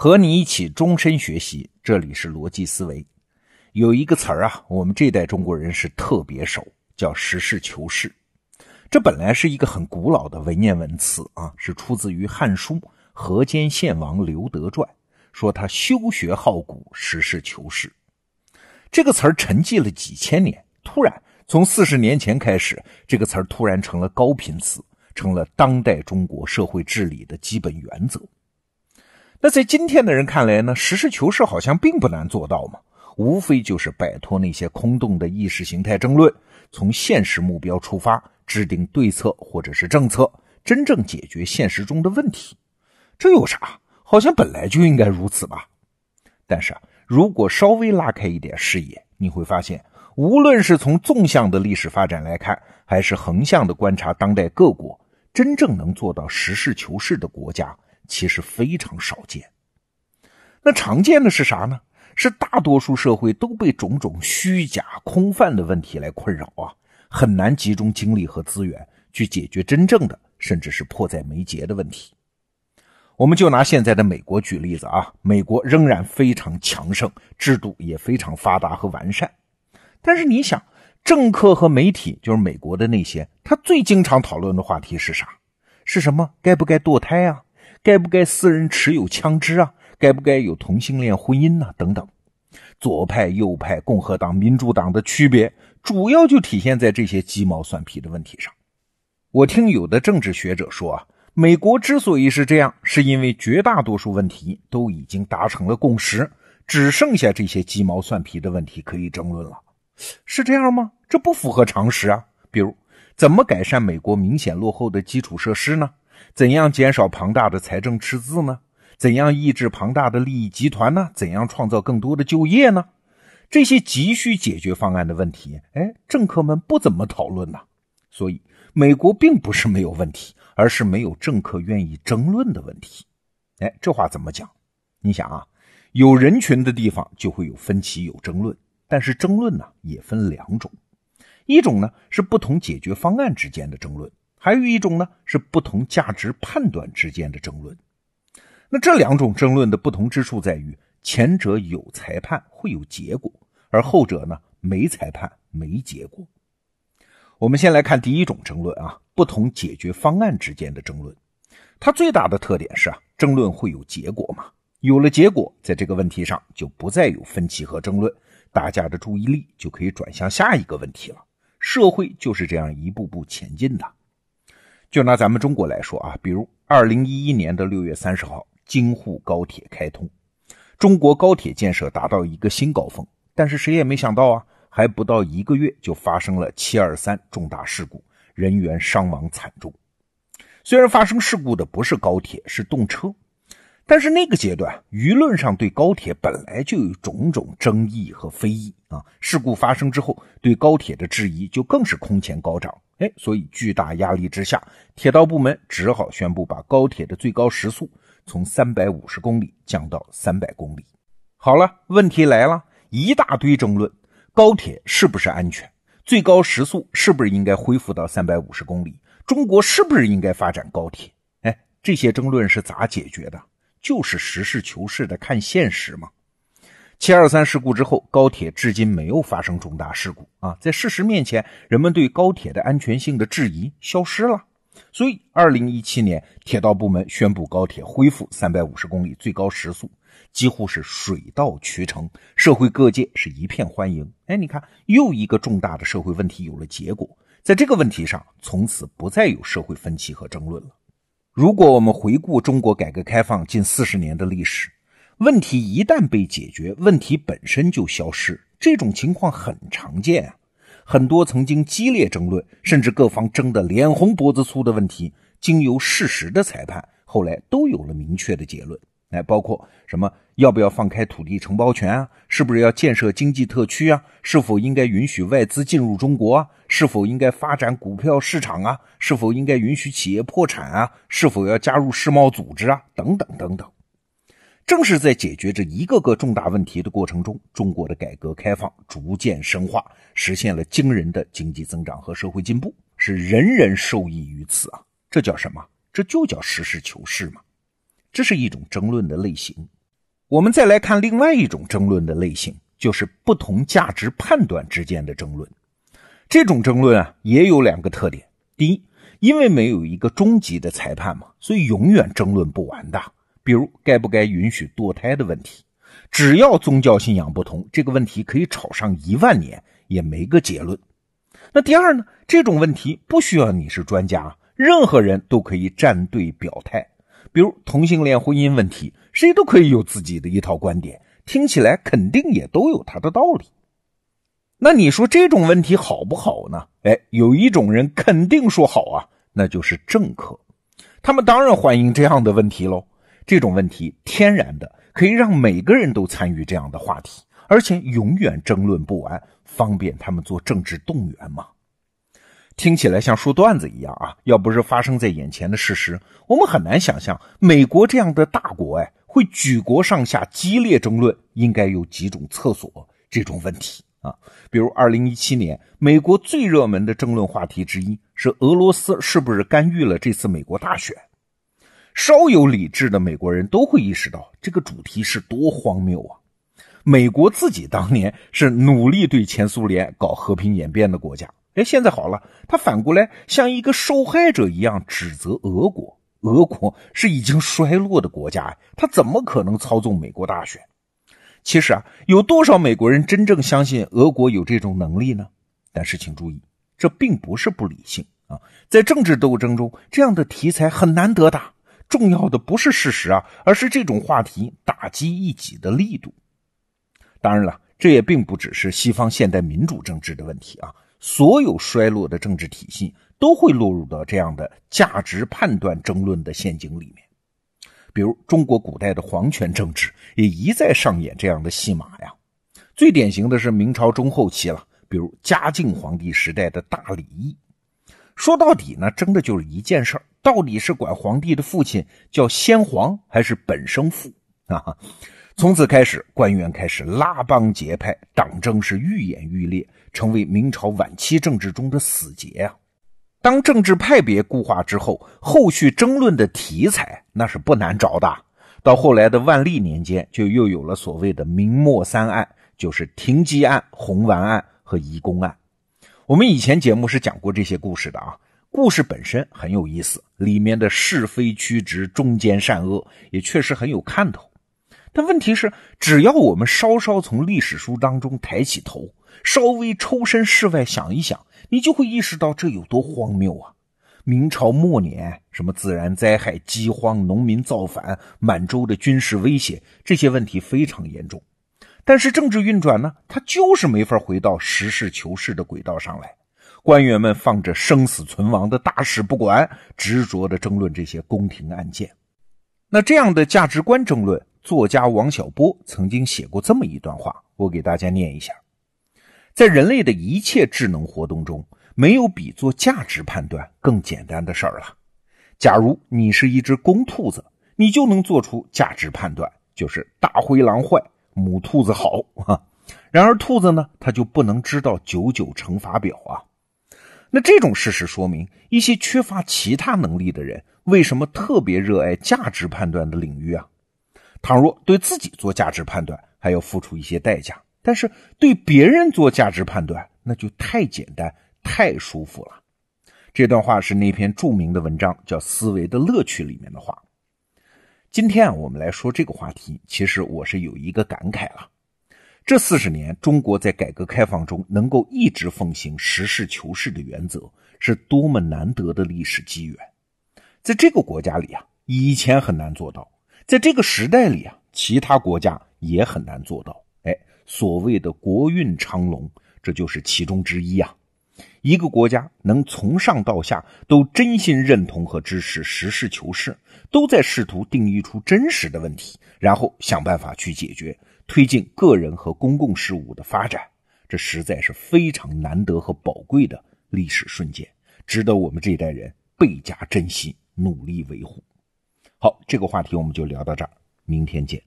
和你一起终身学习，这里是逻辑思维。有一个词儿啊，我们这代中国人是特别熟，叫实事求是。这本来是一个很古老的文言文词啊，是出自于《汉书·河间献王刘德传》，说他修学好古，实事求是。这个词儿沉寂了几千年，突然从四十年前开始，这个词儿突然成了高频词，成了当代中国社会治理的基本原则。那在今天的人看来呢，实事求是好像并不难做到嘛，无非就是摆脱那些空洞的意识形态争论，从现实目标出发，制定对策或者是政策，真正解决现实中的问题。这有啥？好像本来就应该如此吧。但是啊，如果稍微拉开一点视野，你会发现，无论是从纵向的历史发展来看，还是横向的观察当代各国，真正能做到实事求是的国家。其实非常少见。那常见的是啥呢？是大多数社会都被种种虚假、空泛的问题来困扰啊，很难集中精力和资源去解决真正的，甚至是迫在眉睫的问题。我们就拿现在的美国举例子啊，美国仍然非常强盛，制度也非常发达和完善。但是你想，政客和媒体，就是美国的那些，他最经常讨论的话题是啥？是什么？该不该堕胎啊？该不该私人持有枪支啊？该不该有同性恋婚姻呢？等等，左派、右派、共和党、民主党的区别，主要就体现在这些鸡毛蒜皮的问题上。我听有的政治学者说啊，美国之所以是这样，是因为绝大多数问题都已经达成了共识，只剩下这些鸡毛蒜皮的问题可以争论了。是这样吗？这不符合常识啊！比如，怎么改善美国明显落后的基础设施呢？怎样减少庞大的财政赤字呢？怎样抑制庞大的利益集团呢？怎样创造更多的就业呢？这些急需解决方案的问题，哎，政客们不怎么讨论呐。所以，美国并不是没有问题，而是没有政客愿意争论的问题。哎，这话怎么讲？你想啊，有人群的地方就会有分歧、有争论，但是争论呢也分两种，一种呢是不同解决方案之间的争论。还有一种呢，是不同价值判断之间的争论。那这两种争论的不同之处在于，前者有裁判会有结果，而后者呢没裁判没结果。我们先来看第一种争论啊，不同解决方案之间的争论。它最大的特点是啊，争论会有结果嘛，有了结果，在这个问题上就不再有分歧和争论，大家的注意力就可以转向下一个问题了。社会就是这样一步步前进的。就拿咱们中国来说啊，比如二零一一年的六月三十号，京沪高铁开通，中国高铁建设达到一个新高峰。但是谁也没想到啊，还不到一个月就发生了七二三重大事故，人员伤亡惨重。虽然发生事故的不是高铁，是动车，但是那个阶段舆论上对高铁本来就有种种争议和非议啊。事故发生之后，对高铁的质疑就更是空前高涨。哎，所以巨大压力之下，铁道部门只好宣布把高铁的最高时速从三百五十公里降到三百公里。好了，问题来了，一大堆争论：高铁是不是安全？最高时速是不是应该恢复到三百五十公里？中国是不是应该发展高铁？哎，这些争论是咋解决的？就是实事求是的看现实嘛。七二三事故之后，高铁至今没有发生重大事故啊！在事实面前，人们对高铁的安全性的质疑消失了。所以，二零一七年，铁道部门宣布高铁恢复三百五十公里最高时速，几乎是水到渠成，社会各界是一片欢迎。哎，你看，又一个重大的社会问题有了结果，在这个问题上，从此不再有社会分歧和争论了。如果我们回顾中国改革开放近四十年的历史，问题一旦被解决，问题本身就消失，这种情况很常见啊。很多曾经激烈争论，甚至各方争得脸红脖子粗的问题，经由事实的裁判，后来都有了明确的结论。哎，包括什么要不要放开土地承包权啊？是不是要建设经济特区啊？是否应该允许外资进入中国啊？是否应该发展股票市场啊？是否应该允许企业破产啊？是否要加入世贸组织啊？等等等等。正是在解决这一个个重大问题的过程中，中国的改革开放逐渐深化，实现了惊人的经济增长和社会进步，是人人受益于此啊！这叫什么？这就叫实事求是嘛！这是一种争论的类型。我们再来看另外一种争论的类型，就是不同价值判断之间的争论。这种争论啊，也有两个特点：第一，因为没有一个终极的裁判嘛，所以永远争论不完的。比如该不该允许堕胎的问题，只要宗教信仰不同，这个问题可以吵上一万年也没个结论。那第二呢？这种问题不需要你是专家，任何人都可以站队表态。比如同性恋婚姻问题，谁都可以有自己的一套观点，听起来肯定也都有他的道理。那你说这种问题好不好呢？哎，有一种人肯定说好啊，那就是政客，他们当然欢迎这样的问题喽。这种问题天然的可以让每个人都参与这样的话题，而且永远争论不完，方便他们做政治动员嘛。听起来像说段子一样啊！要不是发生在眼前的事实，我们很难想象美国这样的大国，哎，会举国上下激烈争论应该有几种厕所这种问题啊。比如，二零一七年美国最热门的争论话题之一是俄罗斯是不是干预了这次美国大选？稍有理智的美国人都会意识到这个主题是多荒谬啊！美国自己当年是努力对前苏联搞和平演变的国家。哎，现在好了，他反过来像一个受害者一样指责俄国。俄国是已经衰落的国家，他怎么可能操纵美国大选？其实啊，有多少美国人真正相信俄国有这种能力呢？但是请注意，这并不是不理性啊。在政治斗争中，这样的题材很难得的。重要的不是事实啊，而是这种话题打击异己的力度。当然了，这也并不只是西方现代民主政治的问题啊。所有衰落的政治体系都会落入到这样的价值判断争论的陷阱里面，比如中国古代的皇权政治也一再上演这样的戏码呀。最典型的是明朝中后期了，比如嘉靖皇帝时代的大礼议。说到底呢，争的就是一件事到底是管皇帝的父亲叫先皇还是本生父啊？从此开始，官员开始拉帮结派，党争是愈演愈烈，成为明朝晚期政治中的死结啊。当政治派别固化之后，后续争论的题材那是不难找的。到后来的万历年间，就又有了所谓的明末三案，就是停机案、红丸案和移宫案。我们以前节目是讲过这些故事的啊，故事本身很有意思，里面的是非曲直、忠奸善恶也确实很有看头。但问题是，只要我们稍稍从历史书当中抬起头，稍微抽身事外想一想，你就会意识到这有多荒谬啊！明朝末年，什么自然灾害、饥荒、农民造反、满洲的军事威胁，这些问题非常严重。但是政治运转呢，它就是没法回到实事求是的轨道上来。官员们放着生死存亡的大事不管，执着的争论这些宫廷案件。那这样的价值观争论。作家王小波曾经写过这么一段话，我给大家念一下：在人类的一切智能活动中，没有比做价值判断更简单的事儿了。假如你是一只公兔子，你就能做出价值判断，就是大灰狼坏，母兔子好啊。然而兔子呢，它就不能知道九九乘法表啊。那这种事实说明，一些缺乏其他能力的人为什么特别热爱价值判断的领域啊？倘若对自己做价值判断，还要付出一些代价；但是对别人做价值判断，那就太简单、太舒服了。这段话是那篇著名的文章叫《思维的乐趣》里面的话。今天啊，我们来说这个话题，其实我是有一个感慨了：这四十年，中国在改革开放中能够一直奉行实事求是的原则，是多么难得的历史机缘。在这个国家里啊，以前很难做到。在这个时代里啊，其他国家也很难做到。哎，所谓的国运昌隆，这就是其中之一啊。一个国家能从上到下都真心认同和支持实事求是，都在试图定义出真实的问题，然后想办法去解决，推进个人和公共事务的发展。这实在是非常难得和宝贵的历史瞬间，值得我们这一代人倍加珍惜，努力维护。好，这个话题我们就聊到这儿，明天见。